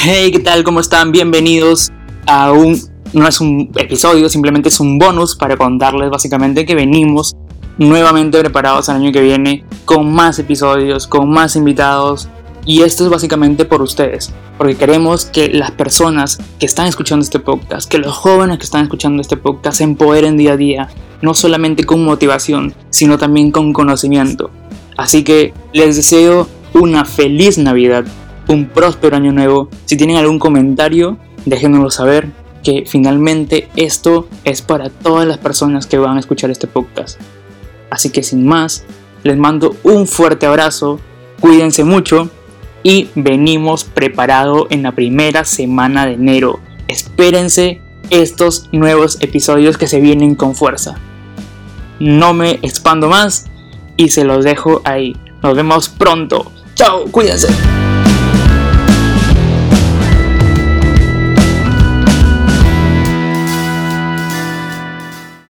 Hey, ¿qué tal? ¿Cómo están? Bienvenidos a un... No es un episodio, simplemente es un bonus para contarles básicamente que venimos nuevamente preparados al año que viene con más episodios, con más invitados. Y esto es básicamente por ustedes, porque queremos que las personas que están escuchando este podcast, que los jóvenes que están escuchando este podcast se empoderen día a día, no solamente con motivación, sino también con conocimiento. Así que les deseo una feliz Navidad, un próspero año nuevo. Si tienen algún comentario, déjenoslo saber que finalmente esto es para todas las personas que van a escuchar este podcast. Así que sin más, les mando un fuerte abrazo, cuídense mucho y venimos preparado en la primera semana de enero. Espérense estos nuevos episodios que se vienen con fuerza. No me expando más y se los dejo ahí. Nos vemos pronto. Chao, cuídense.